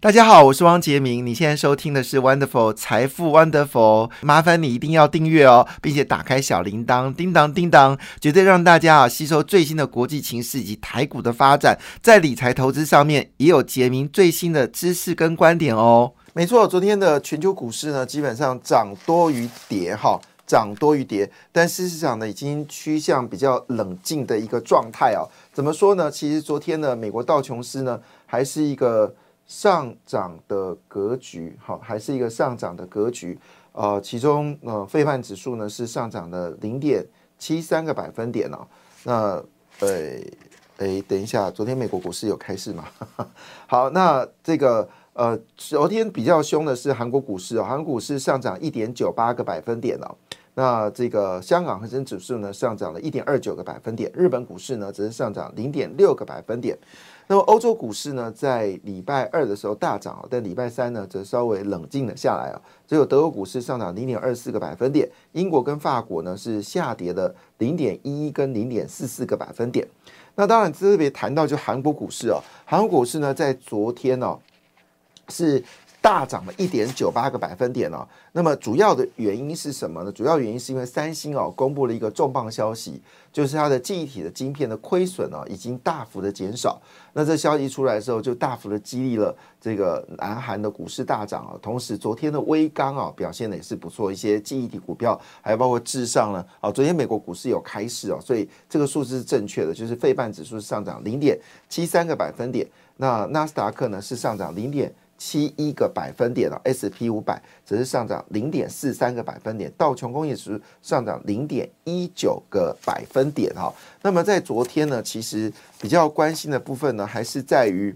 大家好，我是汪杰明。你现在收听的是 Wonderful 财富 Wonderful，麻烦你一定要订阅哦，并且打开小铃铛，叮当叮当，绝对让大家啊吸收最新的国际情势以及台股的发展，在理财投资上面也有杰明最新的知识跟观点哦。没错，昨天的全球股市呢，基本上涨多于跌，哈，涨多于跌，但事实上呢，已经趋向比较冷静的一个状态啊。怎么说呢？其实昨天呢，美国道琼斯呢，还是一个。上涨的格局，好，还是一个上涨的格局。呃，其中呃，费曼指数呢是上涨了零点七三个百分点哦。那呃，哎，等一下，昨天美国股市有开市吗？好，那这个呃，昨天比较凶的是韩国股市哦，韩国股市上涨一点九八个百分点哦。那这个香港恒生指数呢上涨了一点二九个百分点，日本股市呢则是上涨零点六个百分点。那么欧洲股市呢，在礼拜二的时候大涨但礼拜三呢则稍微冷静了下来啊。只有德国股市上涨零点二四个百分点，英国跟法国呢是下跌了零点一一跟零点四四个百分点。那当然特别谈到就韩国股市哦，韩国股市呢在昨天哦是。大涨了一点九八个百分点哦。那么主要的原因是什么呢？主要原因是因为三星哦公布了一个重磅消息，就是它的记忆体的晶片的亏损哦已经大幅的减少。那这消息出来的时候，就大幅的激励了这个南韩的股市大涨啊。同时，昨天的微刚啊表现的也是不错，一些记忆体股票还有包括智上呢啊。昨天美国股市有开市哦，所以这个数字是正确的，就是费半指数上涨零点七三个百分点，那纳斯达克呢是上涨零点。七一个百分点了，S P 五百只是上涨零点四三个百分点，道琼工业指数上涨零点一九个百分点哈。那么在昨天呢，其实比较关心的部分呢，还是在于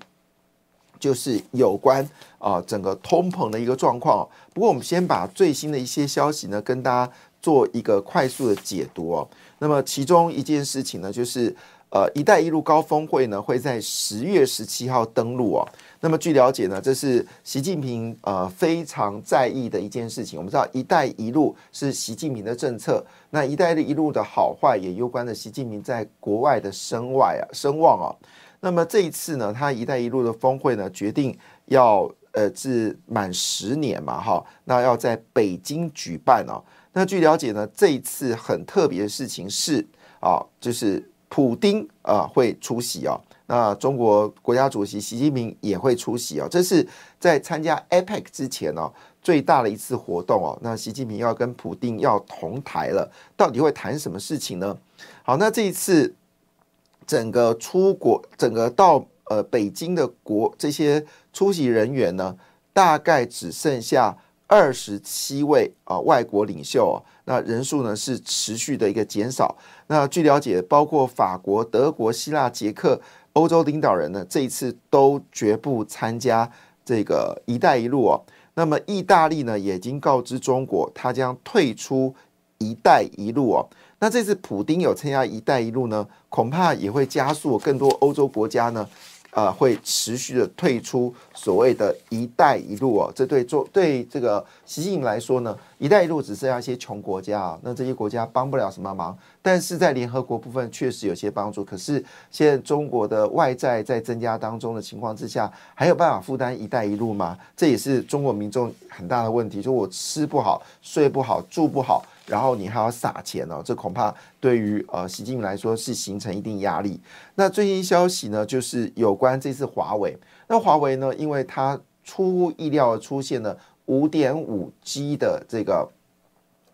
就是有关啊整个通膨的一个状况。不过我们先把最新的一些消息呢，跟大家做一个快速的解读哦。那么其中一件事情呢，就是呃“一带一路”高峰会呢会在十月十七号登陆哦。那么据了解呢，这是习近平呃非常在意的一件事情。我们知道“一带一路”是习近平的政策，那“一带一路”的好坏也攸关着习近平在国外的声外啊声望啊。那么这一次呢，他“一带一路”的峰会呢，决定要呃至满十年嘛哈，那要在北京举办哦。那据了解呢，这一次很特别的事情是啊，就是普丁啊会出席啊。那中国国家主席习近平也会出席哦，这是在参加 APEC 之前哦最大的一次活动哦。那习近平要跟普京要同台了，到底会谈什么事情呢？好，那这一次整个出国，整个到呃北京的国这些出席人员呢，大概只剩下二十七位啊外国领袖哦。那人数呢是持续的一个减少。那据了解，包括法国、德国、希腊、捷克。欧洲领导人呢，这一次都绝不参加这个“一带一路”哦。那么，意大利呢，也已经告知中国，他将退出“一带一路”哦。那这次普丁有参加“一带一路”呢，恐怕也会加速更多欧洲国家呢。呃，会持续的退出所谓的一带一路哦，这对做对这个习近平来说呢，一带一路只剩下一些穷国家啊，那这些国家帮不了什么忙，但是在联合国部分确实有些帮助。可是现在中国的外债在增加当中的情况之下，还有办法负担一带一路吗？这也是中国民众很大的问题，就我吃不好、睡不好、住不好。然后你还要撒钱哦，这恐怕对于呃习近平来说是形成一定压力。那最新消息呢，就是有关这次华为。那华为呢，因为它出乎意料的出现了五点五 G 的这个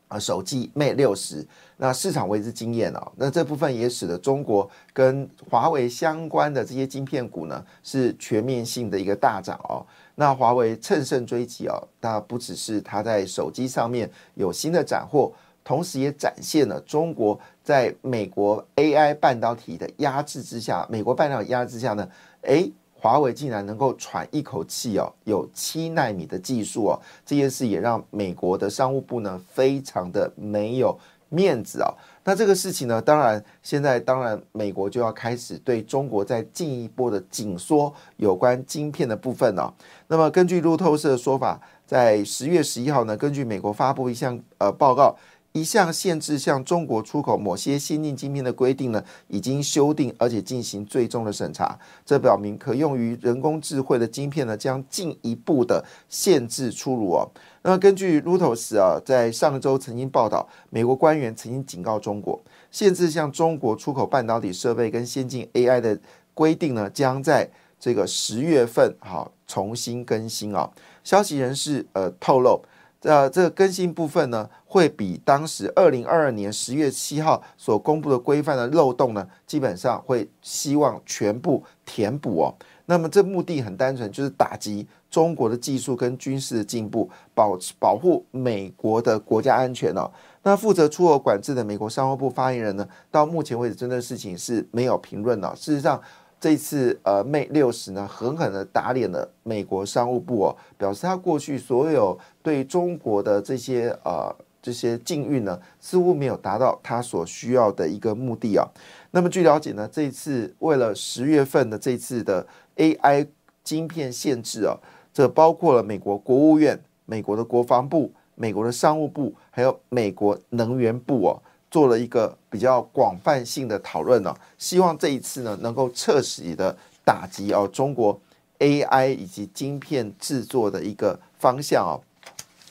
呃手机 Mate 六十，那市场为之惊艳哦。那这部分也使得中国跟华为相关的这些晶片股呢，是全面性的一个大涨哦。那华为乘胜追击哦，那不只是它在手机上面有新的斩获，同时也展现了中国在美国 AI 半导体的压制之下，美国半导体压制下呢，诶，华为竟然能够喘一口气哦，有七纳米的技术哦，这件事也让美国的商务部呢非常的没有面子啊。那这个事情呢，当然现在当然美国就要开始对中国再进一步的紧缩有关晶片的部分了。那么根据路透社的说法，在十月十一号呢，根据美国发布一项呃报告。一项限制向中国出口某些先进晶片的规定呢，已经修订，而且进行最终的审查。这表明可用于人工智慧的晶片呢，将进一步的限制出炉哦。那么根据路透社啊，在上周曾经报道，美国官员曾经警告中国，限制向中国出口半导体设备跟先进 AI 的规定呢，将在这个十月份好重新更新啊。消息人士呃透露。呃，这个更新部分呢，会比当时二零二二年十月七号所公布的规范的漏洞呢，基本上会希望全部填补哦。那么这目的很单纯，就是打击中国的技术跟军事的进步，保保护美国的国家安全哦。那负责出口管制的美国商务部发言人呢，到目前为止，针对事情是没有评论的。事实上。这次呃，Mate 六十呢，狠狠的打脸了美国商务部哦，表示他过去所有对中国的这些呃这些禁运呢，似乎没有达到他所需要的一个目的啊。那么据了解呢，这次为了十月份的这次的 AI 晶片限制啊，这包括了美国国务院、美国的国防部、美国的商务部，还有美国能源部哦。做了一个比较广泛性的讨论呢，希望这一次呢能够彻底的打击哦中国 AI 以及晶片制作的一个方向哦，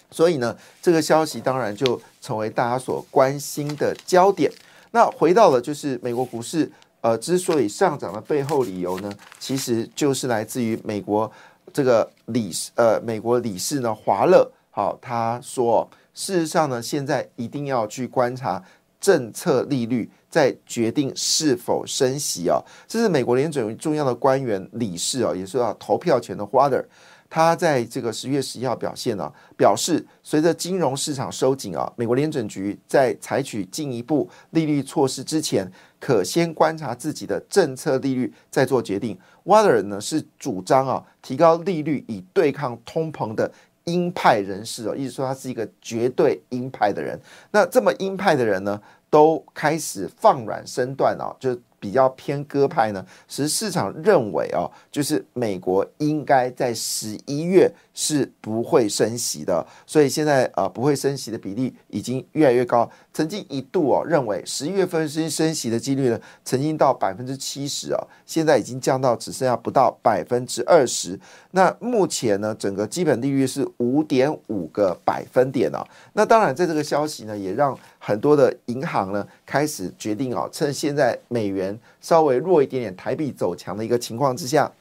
所以呢这个消息当然就成为大家所关心的焦点。那回到了就是美国股市呃之所以上涨的背后理由呢，其实就是来自于美国这个理事呃美国理事呢华勒好他说事实上呢现在一定要去观察。政策利率在决定是否升息啊，这是美国联准重要的官员理事啊，也是要投票权的 Water，他在这个十月十一号表现呢，表示随着金融市场收紧啊，美国联准局在采取进一步利率措施之前，可先观察自己的政策利率再做决定。Water 呢是主张啊提高利率以对抗通膨的鹰派人士哦，意思说他是一个绝对鹰派的人。那这么鹰派的人呢？都开始放软身段哦，就。比较偏鸽派呢，使市场认为哦，就是美国应该在十一月是不会升息的，所以现在呃不会升息的比例已经越来越高。曾经一度哦认为十一月份升升息的几率呢，曾经到百分之七十哦，现在已经降到只剩下不到百分之二十。那目前呢，整个基本利率是五点五个百分点哦。那当然，在这个消息呢，也让很多的银行呢开始决定哦，趁现在美元。稍微弱一点点，台币走强的一个情况之下，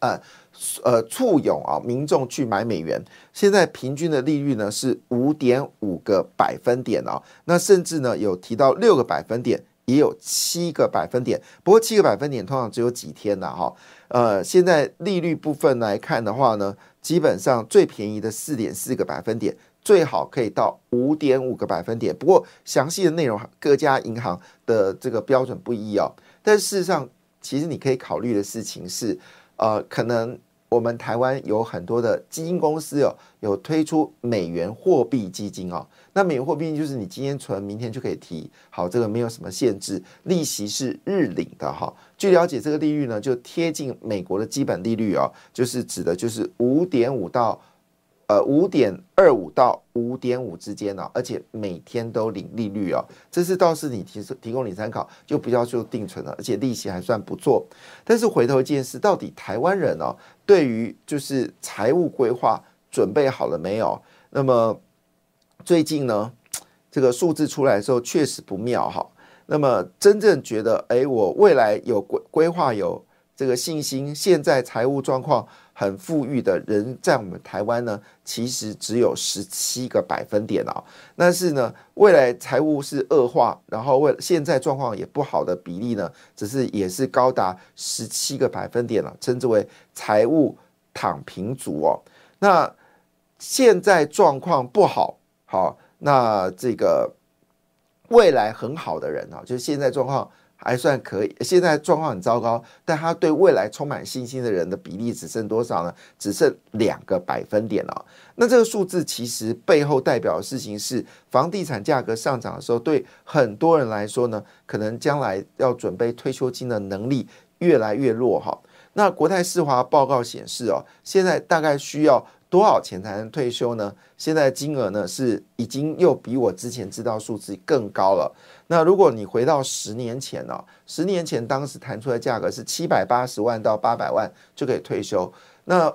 呃呃，簇拥啊民众去买美元。现在平均的利率呢是五点五个百分点啊，那甚至呢有提到六个百分点，也有七个百分点。不过七个百分点通常只有几天的哈。呃，现在利率部分来看的话呢，基本上最便宜的四点四个百分点。最好可以到五点五个百分点，不过详细的内容各家银行的这个标准不一哦。但事实上，其实你可以考虑的事情是，呃，可能我们台湾有很多的基金公司哦，有推出美元货币基金哦。那美元货币就是你今天存，明天就可以提，好，这个没有什么限制，利息是日领的哈。据了解，这个利率呢就贴近美国的基本利率哦，就是指的就是五点五到。呃，五点二五到五点五之间呢，而且每天都领利率哦，这是倒是你提提供你参考，就不要做定存了，而且利息还算不错。但是回头一件事，到底台湾人哦，对于就是财务规划准备好了没有？那么最近呢，这个数字出来的时候确实不妙哈。那么真正觉得，哎，我未来有规规划有这个信心，现在财务状况。很富裕的人在我们台湾呢，其实只有十七个百分点啊。但是呢，未来财务是恶化，然后为现在状况也不好的比例呢，只是也是高达十七个百分点了，称之为财务躺平族哦。那现在状况不好，好，那这个未来很好的人啊，就是现在状况还算可以，现在状况很糟糕，但他对未来充满信心的人的比例只剩多少呢？只剩两个百分点了。那这个数字其实背后代表的事情是，房地产价格上涨的时候，对很多人来说呢，可能将来要准备退休金的能力越来越弱哈。那国泰世华报告显示哦，现在大概需要。多少钱才能退休呢？现在金额呢是已经又比我之前知道数字更高了。那如果你回到十年前呢？十年前当时谈出的价格是七百八十万到八百万就可以退休。那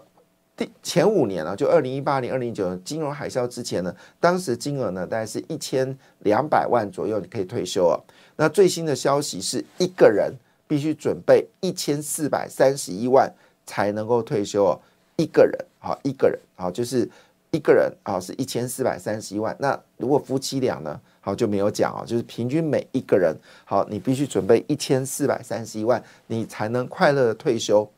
第前五年呢，就二零一八年、二零一九年金融海啸之前呢，当时金额呢大概是一千两百万左右，你可以退休啊。那最新的消息是一个人必须准备一千四百三十一万才能够退休哦。一个人，好，一个人，好，就是一个人，啊，是一千四百三十一万。那如果夫妻俩呢，好就没有讲啊，就是平均每一个人，好，你必须准备一千四百三十一万，你才能快乐的退休。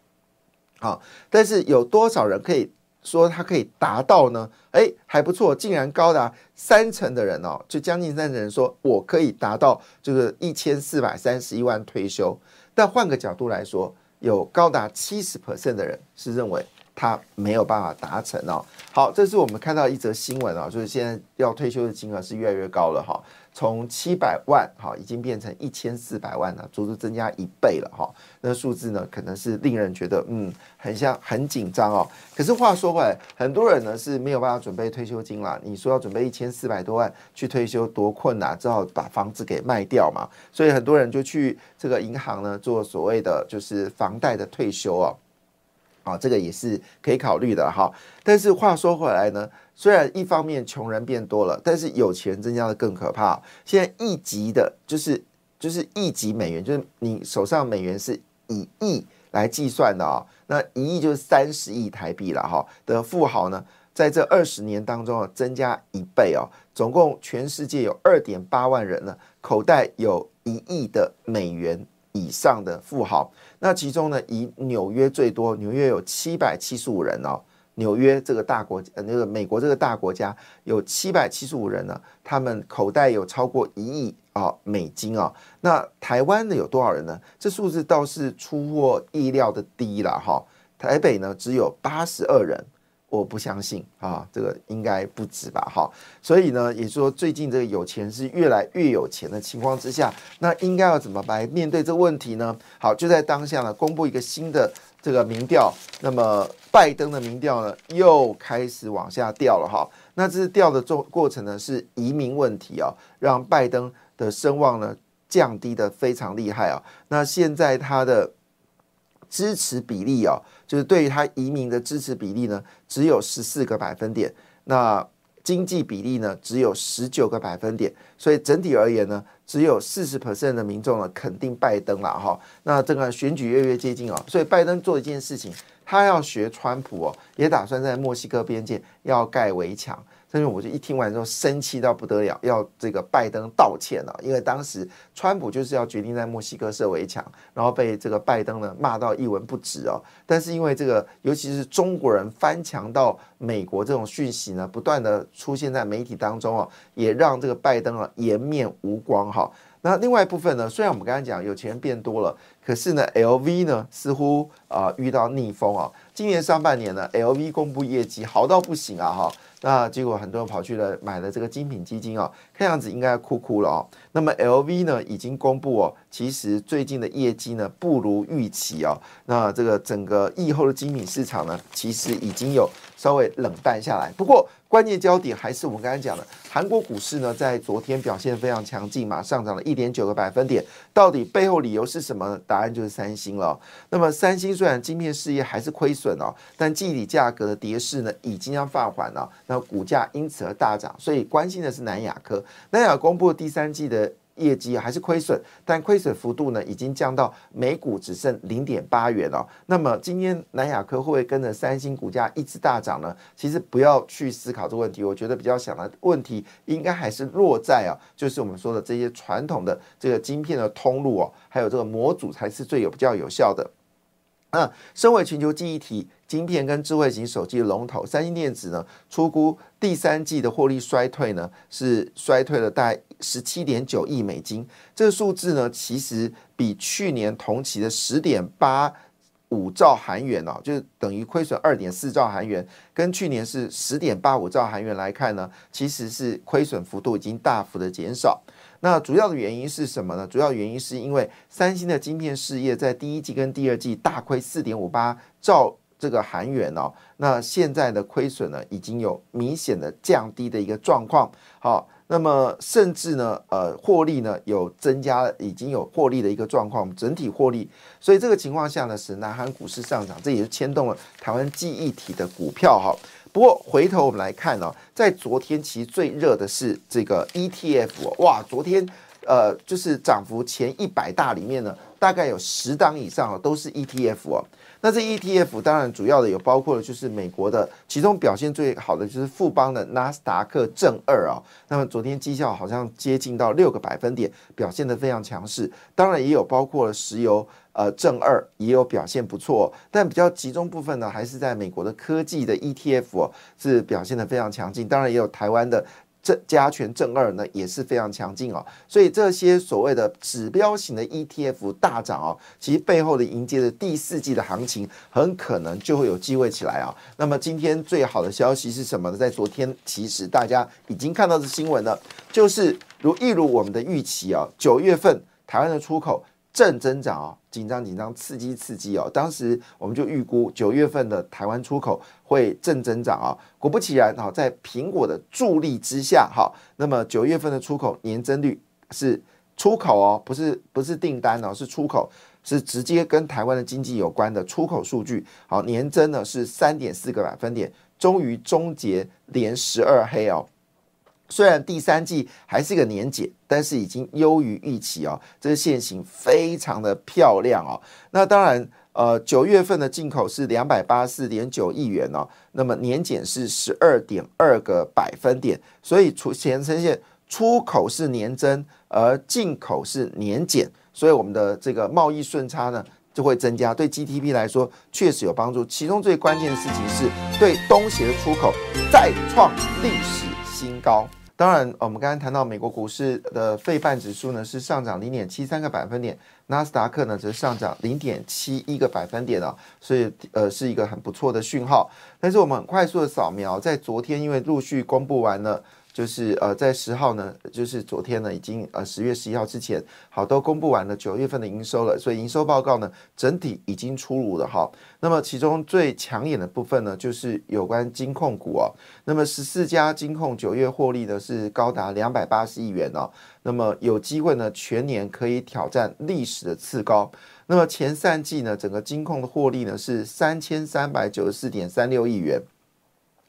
好，但是有多少人可以说他可以达到呢？哎，还不错，竟然高达三成的人哦，就将近三成人说我可以达到这个一千四百三十一万退休。但换个角度来说，有高达七十 percent 的人是认为。他没有办法达成哦。好，这是我们看到一则新闻啊，就是现在要退休的金额是越来越高了哈，从七百万哈已经变成一千四百万了，足足增加一倍了哈。那数字呢，可能是令人觉得嗯，很像很紧张哦。可是话说回来，很多人呢是没有办法准备退休金啦。你说要准备一千四百多万去退休，多困难，只好把房子给卖掉嘛。所以很多人就去这个银行呢做所谓的就是房贷的退休哦。啊，这个也是可以考虑的哈。但是话说回来呢，虽然一方面穷人变多了，但是有钱增加的更可怕。现在一级的，就是就是一级美元，就是你手上美元是以亿来计算的啊。那一亿就是三十亿台币了哈。的富豪呢，在这二十年当中啊，增加一倍哦。总共全世界有二点八万人呢，口袋有一亿的美元以上的富豪。那其中呢，以纽约最多，纽约有七百七十五人哦。纽约这个大国，呃，那个美国这个大国家有七百七十五人呢，他们口袋有超过一亿啊美金啊。那台湾的有多少人呢？这数字倒是出乎意料的低了哈。台北呢只有八十二人。我不相信啊，这个应该不止吧？哈，所以呢，也说最近这个有钱是越来越有钱的情况之下，那应该要怎么来面对这个问题呢？好，就在当下呢，公布一个新的这个民调，那么拜登的民调呢又开始往下掉了哈。那这是掉的过过程呢，是移民问题啊，让拜登的声望呢降低的非常厉害啊。那现在他的支持比例啊。就是对于他移民的支持比例呢，只有十四个百分点，那经济比例呢只有十九个百分点，所以整体而言呢，只有四十 percent 的民众呢肯定拜登了哈。那这个选举越越接近啊，所以拜登做一件事情，他要学川普哦，也打算在墨西哥边界要盖围墙。但是我就一听完之后生气到不得了，要这个拜登道歉了，因为当时川普就是要决定在墨西哥设围墙，然后被这个拜登呢骂到一文不值哦。但是因为这个，尤其是中国人翻墙到美国这种讯息呢，不断的出现在媒体当中哦，也让这个拜登啊颜面无光哈。那另外一部分呢，虽然我们刚才讲有钱人变多了，可是呢，LV 呢似乎啊遇到逆风啊。今年上半年呢，LV 公布业绩好到不行啊哈。那结果很多人跑去了买了这个精品基金啊，看样子应该要哭哭了哦。那么 LV 呢已经公布哦，其实最近的业绩呢不如预期哦。那这个整个疫后的精品市场呢，其实已经有稍微冷淡下来。不过关键焦点还是我们刚才讲的，韩国股市呢在昨天表现非常强劲嘛，上涨了一点九个百分点。到底背后理由是什么？答案就是三星了。那么三星虽然晶片事业还是亏损哦，但记忆体价格的跌势呢已经要放缓了。那股价因此而大涨，所以关心的是南亚科。南亚公布第三季的业绩还是亏损，但亏损幅度呢已经降到每股只剩零点八元了。那么今天南亚科会不会跟着三星股价一直大涨呢？其实不要去思考这个问题，我觉得比较想的问题应该还是落在啊，就是我们说的这些传统的这个晶片的通路哦，还有这个模组才是最有比较有效的。那身为全球记忆体。晶片跟智慧型手机的龙头三星电子呢，出估第三季的获利衰退呢，是衰退了大十七点九亿美金，这个数字呢，其实比去年同期的十点八五兆韩元哦，就是等于亏损二点四兆韩元，跟去年是十点八五兆韩元来看呢，其实是亏损幅度已经大幅的减少。那主要的原因是什么呢？主要原因是因为三星的晶片事业在第一季跟第二季大亏四点五八兆这个韩元哦，那现在的亏损呢，已经有明显的降低的一个状况。好。那么甚至呢，呃，获利呢有增加，已经有获利的一个状况，整体获利。所以这个情况下呢，使南韩股市上涨，这也是牵动了台湾记忆体的股票哈。不过回头我们来看呢，在昨天其实最热的是这个 ETF，哇，昨天呃就是涨幅前一百大里面呢，大概有十档以上啊都是 ETF 哦。那这 ETF 当然主要的有包括了，就是美国的，其中表现最好的就是富邦的纳斯达克正二啊。那么昨天绩效好像接近到六个百分点，表现的非常强势。当然也有包括了石油，呃，正二也有表现不错，但比较集中部分呢，还是在美国的科技的 ETF 是表现的非常强劲。当然也有台湾的。正加权正二呢也是非常强劲哦，所以这些所谓的指标型的 ETF 大涨哦，其实背后的迎接的第四季的行情很可能就会有机会起来啊。那么今天最好的消息是什么呢？在昨天其实大家已经看到的新闻了，就是如一如我们的预期啊，九月份台湾的出口。正增长啊，紧张紧张，刺激刺激哦。当时我们就预估九月份的台湾出口会正增长啊。果不其然，哈，在苹果的助力之下，哈，那么九月份的出口年增率是出口哦，不是不是订单哦，是出口，是直接跟台湾的经济有关的出口数据。好，年增呢是三点四个百分点，终于终结连十二黑哦。虽然第三季还是个年检，但是已经优于预期哦，这个线型非常的漂亮哦。那当然，呃，九月份的进口是两百八十四点九亿元哦，那么年检是十二点二个百分点，所以出前呈现出口是年增，而进口是年减，所以我们的这个贸易顺差呢就会增加，对 GDP 来说确实有帮助。其中最关键的事情是对东协的出口再创历史。新高。当然，我们刚刚谈到美国股市的费半指数呢是上涨零点七三个百分点，纳斯达克呢则上涨零点七一个百分点啊，所以呃是一个很不错的讯号。但是我们很快速的扫描，在昨天因为陆续公布完了。就是呃，在十号呢，就是昨天呢，已经呃十月十一号之前，好都公布完了九月份的营收了，所以营收报告呢，整体已经出炉了哈。那么其中最抢眼的部分呢，就是有关金控股哦。那么十四家金控九月获利呢是高达两百八十亿元哦。那么有机会呢，全年可以挑战历史的次高。那么前三季呢，整个金控的获利呢是三千三百九十四点三六亿元。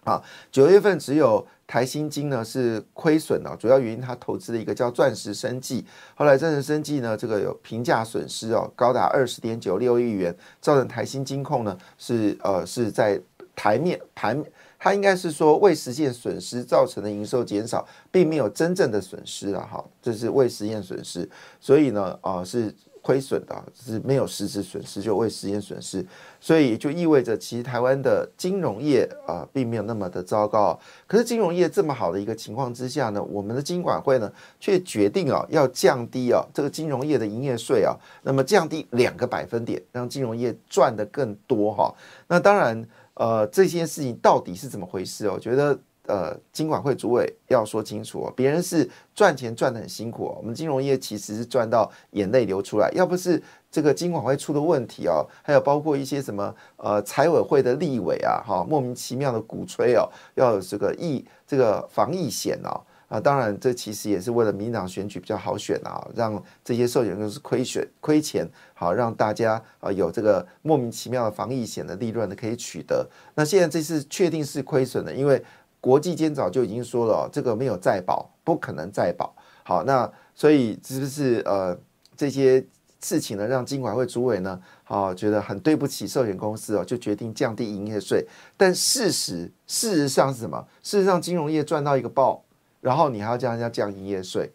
啊，九月份只有。台新金呢是亏损了，主要原因它投资了一个叫钻石生技，后来钻石生技呢这个有评价损失哦，高达二十点九六亿元，造成台新金控呢是呃是在台面盘，它应该是说未实现损失造成的营收减少，并没有真正的损失了哈，这是未实现损失，所以呢啊是。亏损的是没有实质损失，就未实现损失，所以就意味着其实台湾的金融业啊，并没有那么的糟糕。可是金融业这么好的一个情况之下呢，我们的金管会呢，却决定啊，要降低啊这个金融业的营业税啊，那么降低两个百分点，让金融业赚的更多哈。那当然，呃，这件事情到底是怎么回事哦？我觉得。呃，金管会主委要说清楚哦，别人是赚钱赚的很辛苦哦，我们金融业其实是赚到眼泪流出来。要不是这个金管会出的问题哦，还有包括一些什么呃财委会的立委啊，哈，莫名其妙的鼓吹哦，要有这个疫这个防疫险哦，啊，当然这其实也是为了民党选举比较好选啊，让这些受险人是亏损亏钱，好让大家啊有这个莫名其妙的防疫险的利润呢可以取得。那现在这次确定是亏损的，因为。国际间早就已经说了，这个没有再保，不可能再保。好，那所以是不是呃这些事情呢，让金管会主委呢，好觉得很对不起寿险公司哦，就决定降低营业税。但事实事实上是什么？事实上金融业赚到一个爆，然后你还要叫人家降营业税，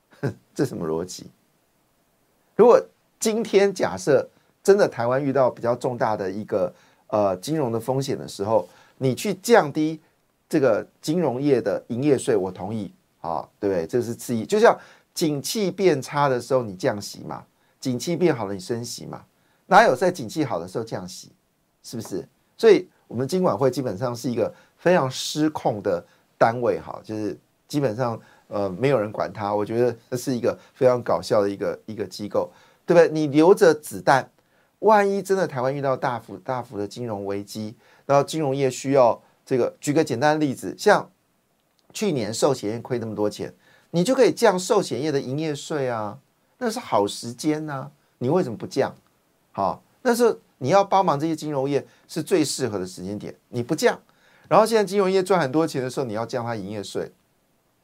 这什么逻辑？如果今天假设真的台湾遇到比较重大的一个呃金融的风险的时候，你去降低。这个金融业的营业税，我同意，啊，对不对？这是次一，就像景气变差的时候你降息嘛，景气变好了你升息嘛，哪有在景气好的时候降息？是不是？所以我们金管会基本上是一个非常失控的单位，哈，就是基本上呃没有人管它，我觉得这是一个非常搞笑的一个一个机构，对不对？你留着子弹，万一真的台湾遇到大幅大幅的金融危机，然后金融业需要这个，举个简单的例子，像去年寿险业亏那么多钱，你就可以降寿险业的营业税啊，那是好时间呐，你为什么不降？好，那是。你要帮忙这些金融业是最适合的时间点，你不降，然后现在金融业赚很多钱的时候，你要降它营业税，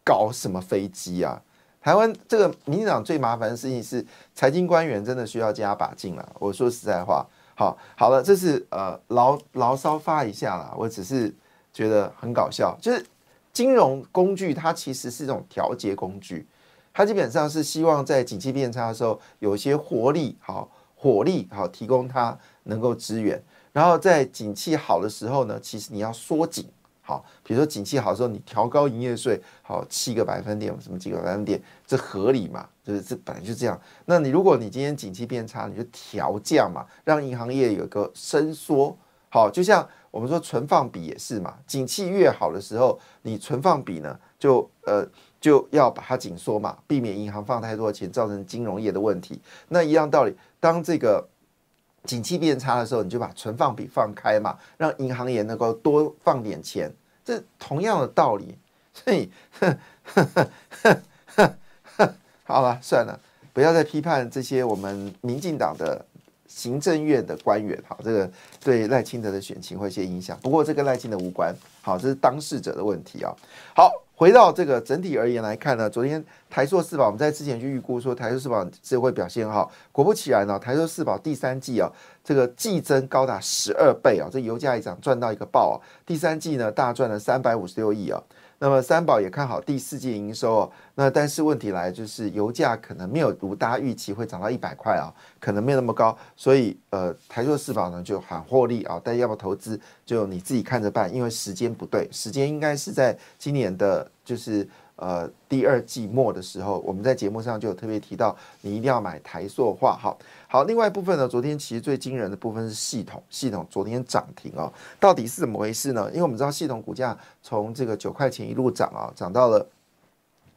搞什么飞机啊？台湾这个民进党最麻烦的事情是财经官员真的需要加把劲了。我说实在话，好好了，这是呃牢牢骚发一下啦，我只是觉得很搞笑，就是金融工具它其实是一种调节工具，它基本上是希望在景气变差的时候有一些活力，好火力好提供它。能够支援，然后在景气好的时候呢，其实你要缩紧，好，比如说景气好的时候，你调高营业税，好七个百分点，什么几个百分点，这合理嘛？就是这本来就这样。那你如果你今天景气变差，你就调降嘛，让银行业有个伸缩，好，就像我们说存放比也是嘛，景气越好的时候，你存放比呢，就呃就要把它紧缩嘛，避免银行放太多钱，造成金融业的问题。那一样道理，当这个。景气变差的时候，你就把存放比放开嘛，让银行也能够多放点钱，这同样的道理。所以，好了，算了，不要再批判这些我们民进党的行政院的官员。好，这个对赖清德的选情会一些影响。不过这跟赖清德无关。好，这是当事者的问题啊。好。回到这个整体而言来看呢，昨天台塑四宝，我们在之前就预估说台塑四宝这会表现好，果不其然呢，台塑四宝第三季啊，这个季增高达十二倍啊，这油价一涨赚到一个爆啊，第三季呢大赚了三百五十六亿啊。那么三宝也看好第四季营收哦，那但是问题来就是油价可能没有如大家预期会涨到一百块啊，可能没有那么高，所以呃台硕四宝呢就喊获利啊，但要不要投资就你自己看着办，因为时间不对，时间应该是在今年的，就是。呃，第二季末的时候，我们在节目上就有特别提到，你一定要买台塑化。好，好，另外一部分呢，昨天其实最惊人的部分是系统，系统昨天涨停哦，到底是怎么回事呢？因为我们知道系统股价从这个九块钱一路涨啊，涨到了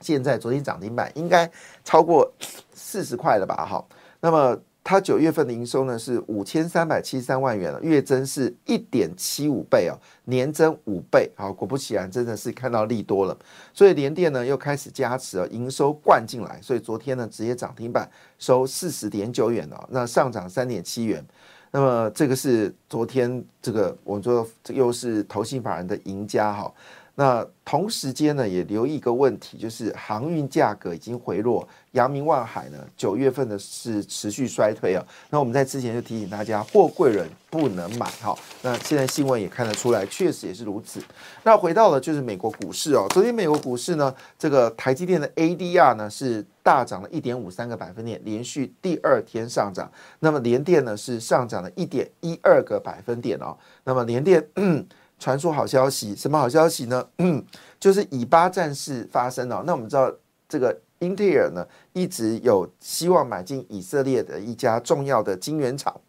现在，昨天涨停板应该超过四十块了吧？哈，那么。它九月份的营收呢是五千三百七十三万元了，月增是一点七五倍哦，年增五倍。好，果不其然，真的是看到利多了，所以联电呢又开始加持了，营收灌进来，所以昨天呢直接涨停板收四十点九元哦，那上涨三点七元。那么这个是昨天这个我们说这又是投信法人的赢家哈。那同时间呢，也留意一个问题，就是航运价格已经回落，阳明万海呢九月份的是持续衰退啊。那我们在之前就提醒大家，货柜人不能买哈。那现在新闻也看得出来，确实也是如此。那回到了就是美国股市哦，昨天美国股市呢，这个台积电的 ADR 呢是大涨了一点五三个百分点，连续第二天上涨。那么联电呢是上涨了一点一二个百分点哦。那么联电。传出好消息，什么好消息呢？就是以巴战事发生了。那我们知道，这个英特尔呢，一直有希望买进以色列的一家重要的晶圆厂。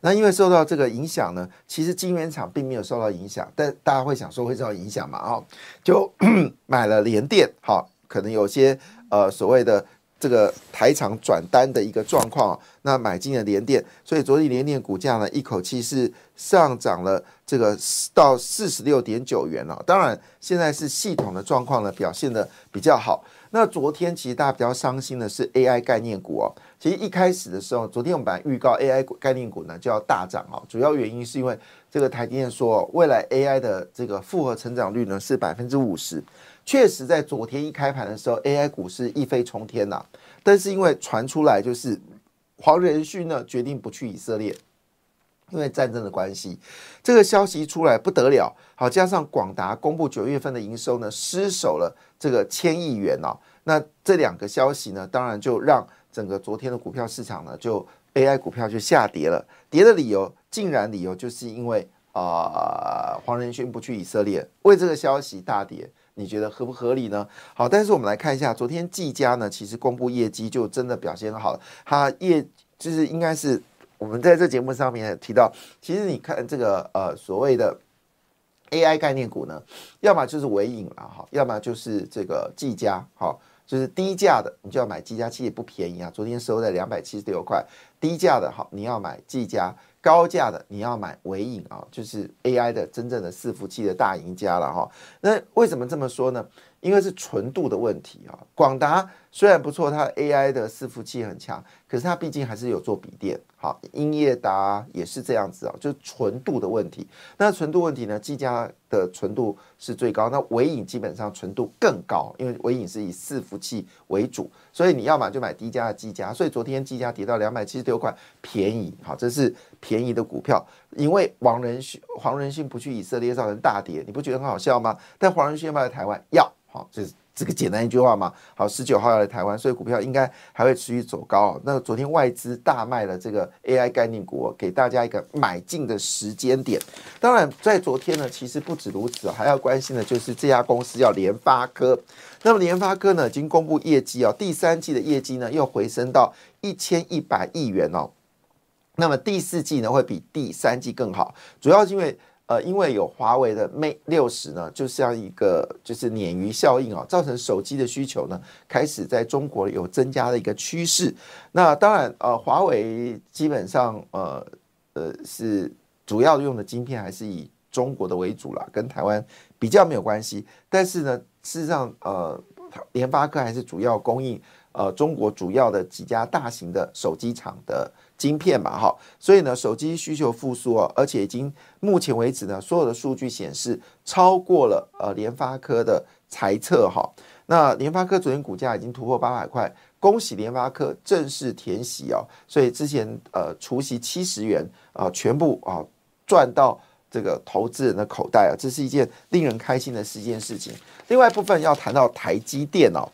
那因为受到这个影响呢，其实晶圆厂并没有受到影响，但大家会想说会受到影响嘛？哦，就 买了联电，好，可能有些呃所谓的。这个台厂转单的一个状况，那买进了联电，所以昨天联电股价呢一口气是上涨了这个到四十六点九元了。当然，现在是系统的状况呢表现的比较好。那昨天其实大家比较伤心的是 AI 概念股哦。其实一开始的时候，昨天我们本来预告 AI 概念股呢就要大涨哦，主要原因是因为这个台积电说未来 AI 的这个复合成长率呢是百分之五十。确实，在昨天一开盘的时候，AI 股是一飞冲天呐。但是因为传出来就是黄仁勋呢决定不去以色列，因为战争的关系，这个消息出来不得了。好，加上广达公布九月份的营收呢失守了这个千亿元哦，那这两个消息呢，当然就让整个昨天的股票市场呢，就 AI 股票就下跌了。跌的理由竟然理由就是因为啊黄仁勋不去以色列，为这个消息大跌。你觉得合不合理呢？好，但是我们来看一下，昨天技嘉呢，其实公布业绩就真的表现很好，它业就是应该是我们在这节目上面提到，其实你看这个呃所谓的 AI 概念股呢，要么就是尾影了哈，要么就是这个技嘉哈。就是低价的，你就要买技嘉，其实也不便宜啊。昨天收在两百七十六块，低价的哈，你要买技嘉；高价的你要买伟影啊，就是 AI 的真正的伺服器的大赢家了哈。那为什么这么说呢？因为是纯度的问题啊。广达虽然不错，它 AI 的伺服器很强，可是它毕竟还是有做笔电。好，英业达也是这样子啊，就是纯度的问题。那纯度问题呢？技嘉的纯度是最高，那微影基本上纯度更高，因为微影是以伺服器为主，所以你要么就买低价的技嘉。所以昨天技嘉跌到两百七十六块，便宜。好，这是便宜的股票，因为黄仁勋黄仁勋不去以色列造成大跌，你不觉得很好笑吗？但黄仁勋要不要台湾？要。好，就是。这个简单一句话嘛，好，十九号要来台湾，所以股票应该还会持续走高。那昨天外资大卖了这个 AI 概念股，给大家一个买进的时间点。当然，在昨天呢，其实不止如此，还要关心的就是这家公司叫联发科。那么联发科呢，已经公布业绩哦，第三季的业绩呢又回升到一千一百亿元哦。那么第四季呢会比第三季更好，主要是因为。呃，因为有华为的 Mate 六十呢，就像一个就是鲶鱼效应啊，造成手机的需求呢开始在中国有增加的一个趋势。那当然，呃，华为基本上呃呃是主要用的晶片还是以中国的为主啦，跟台湾比较没有关系。但是呢，事实上，呃，联发科还是主要供应呃中国主要的几家大型的手机厂的。晶片嘛，哈，所以呢，手机需求复苏哦，而且已经目前为止呢，所有的数据显示超过了呃联发科的财测哈。那联发科昨天股价已经突破八百块，恭喜联发科正式填息哦。所以之前呃除息七十元啊，全部啊赚到这个投资人的口袋啊，这是一件令人开心的一件事情。另外一部分要谈到台积电哦，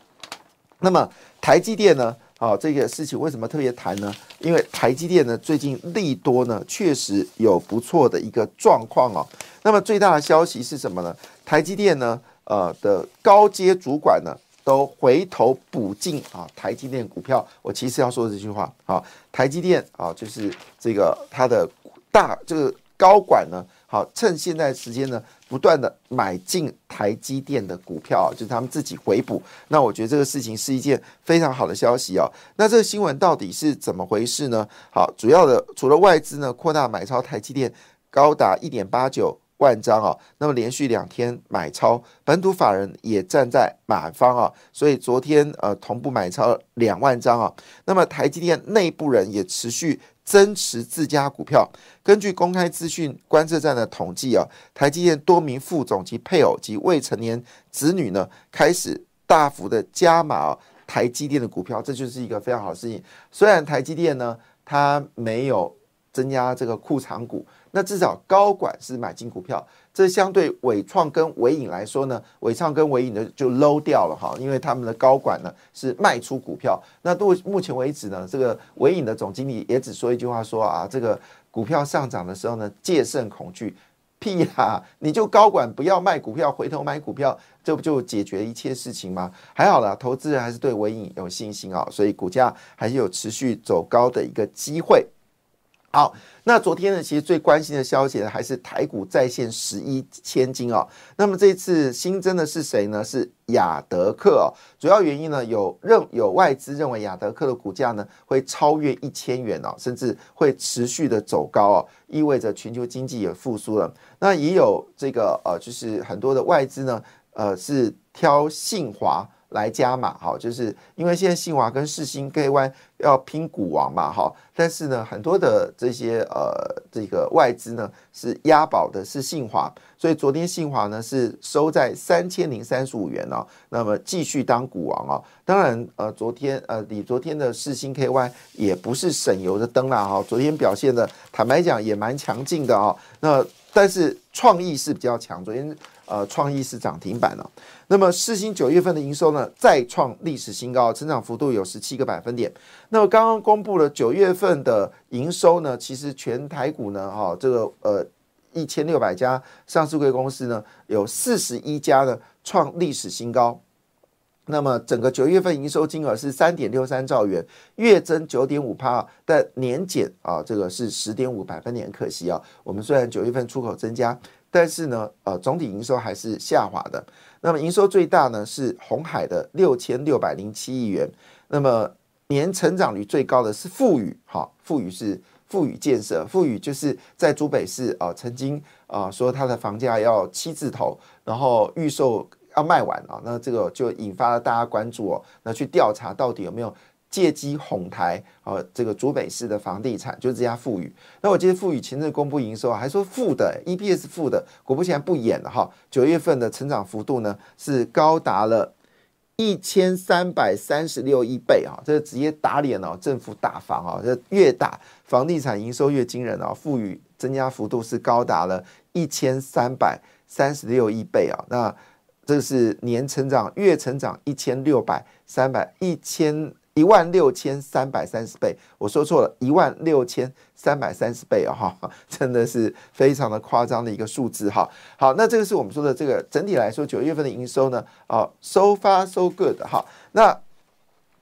那么台积电呢？啊，这个事情为什么特别谈呢？因为台积电呢，最近利多呢，确实有不错的一个状况哦。那么最大的消息是什么呢？台积电呢，呃的高阶主管呢，都回头补进啊台积电股票。我其实要说这句话，好，台积电啊，就是这个它的大这个高管呢。好，趁现在时间呢，不断的买进台积电的股票啊，就是他们自己回补。那我觉得这个事情是一件非常好的消息哦。那这个新闻到底是怎么回事呢？好，主要的除了外资呢扩大买超台积电高达一点八九万张啊，那么连续两天买超，本土法人也站在买方啊，所以昨天呃同步买超两万张啊。那么台积电内部人也持续。增持自家股票。根据公开资讯观测站的统计啊，台积电多名副总及配偶及未成年子女呢，开始大幅的加码台积电的股票，这就是一个非常好的事情。虽然台积电呢，它没有增加这个库藏股，那至少高管是买进股票。这相对伟创跟伟影来说呢，伟创跟伟影的就 low 掉了哈，因为他们的高管呢是卖出股票。那到目前为止呢，这个伟影的总经理也只说一句话说啊，这个股票上涨的时候呢，戒慎恐惧。屁呀，你就高管不要卖股票，回头买股票，这不就解决一切事情吗？还好啦，投资人还是对伟影有信心啊，所以股价还是有持续走高的一个机会。好，那昨天呢，其实最关心的消息呢，还是台股再现十一千金哦。那么这次新增的是谁呢？是亚德克哦。主要原因呢，有认有外资认为亚德克的股价呢会超越一千元哦，甚至会持续的走高哦，意味着全球经济也复苏了。那也有这个呃，就是很多的外资呢，呃，是挑信华。来加码哈，就是因为现在信华跟世新 K Y 要拼股王嘛哈，但是呢，很多的这些呃这个外资呢是押宝的是信华，所以昨天信华呢是收在三千零三十五元哦，那么继续当股王哦。当然呃，昨天呃，你昨天的世新 K Y 也不是省油的灯啦哈，昨天表现的坦白讲也蛮强劲的啊。那但是创意是比较强，昨天呃创意是涨停板了。那么世新九月份的营收呢，再创历史新高，成长幅度有十七个百分点。那么刚刚公布了九月份的营收呢，其实全台股呢，哈，这个呃。一千六百家上市贵公司呢，有四十一家呢创历史新高。那么整个九月份营收金额是三点六三兆元，月增九点五帕，但年减啊，这个是十点五百分点。可惜啊，我们虽然九月份出口增加，但是呢，呃，总体营收还是下滑的。那么营收最大呢是红海的六千六百零七亿元，那么年成长率最高的是富宇，哈，富宇是富宇建设，富宇就是在珠北市啊，曾经啊说它的房价要七字头，然后预售。要卖完啊，那这个就引发了大家关注哦。那去调查到底有没有借机哄抬啊？这个竹北市的房地产，就是这家富裕。那我记得富裕前阵公布营收啊，还说负的，EPS 负的。果不其然不演了哈。九月份的成长幅度呢是高达了一千三百三十六亿倍啊，这直接打脸哦，政府打房啊，这越打房地产营收越惊人啊。富裕增加幅度是高达了一千三百三十六亿倍啊，那。这是年成长、月成长一千六百、三百、一千一万六千三百三十倍，我说错了，一万六千三百三十倍啊！哈，真的是非常的夸张的一个数字哈。好，那这个是我们说的这个整体来说九月份的营收呢，啊，so far so good 哈。那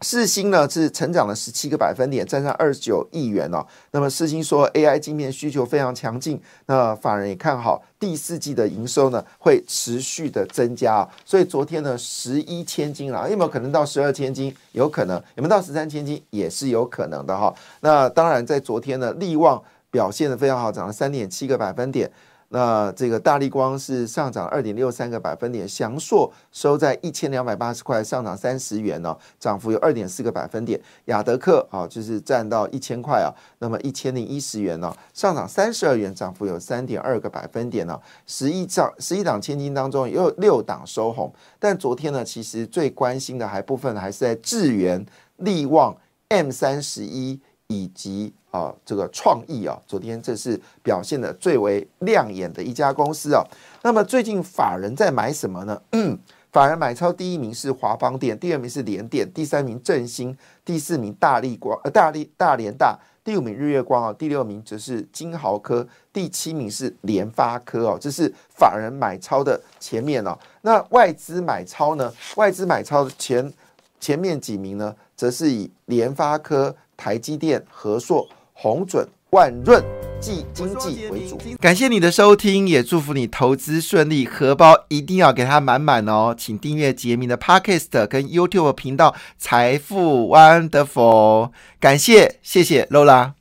四星呢是成长了十七个百分点，站上二十九亿元哦。那么四星说 AI 晶片需求非常强劲，那法人也看好第四季的营收呢会持续的增加。所以昨天呢十一千金了，有没有可能到十二千金？有可能，有没有到十三千金？也是有可能的哈。那当然在昨天呢，利旺表现的非常好，涨了三点七个百分点。那这个大力光是上涨二点六三个百分点，翔硕收在一千两百八十块，上涨三十元呢，涨幅有二点四个百分点。雅德克啊，就是占到一千块啊，那么一千零一十元呢，上涨三十二元，涨幅有三点二个百分点呢。十一涨十一档千金当中有六档收红，但昨天呢，其实最关心的还部分还是在智源、力旺、M 三十一。以及啊，这个创意啊，昨天这是表现的最为亮眼的一家公司啊。那么最近法人在买什么呢？法人买超第一名是华邦电，第二名是联电，第三名振兴，第四名大力光呃大力大连大，第五名日月光啊，第六名则是金豪科，第七名是联发科哦。这是法人买超的前面哦。那外资买超呢？外资买超的前前面几名呢，则是以联发科。台积电、和硕、宏准、万润、暨经济为主。感谢你的收听，也祝福你投资顺利，荷包一定要给它满满哦！请订阅杰明的 Podcast 跟 YouTube 频道《财富 Wonderful》。感谢，谢谢 Lola。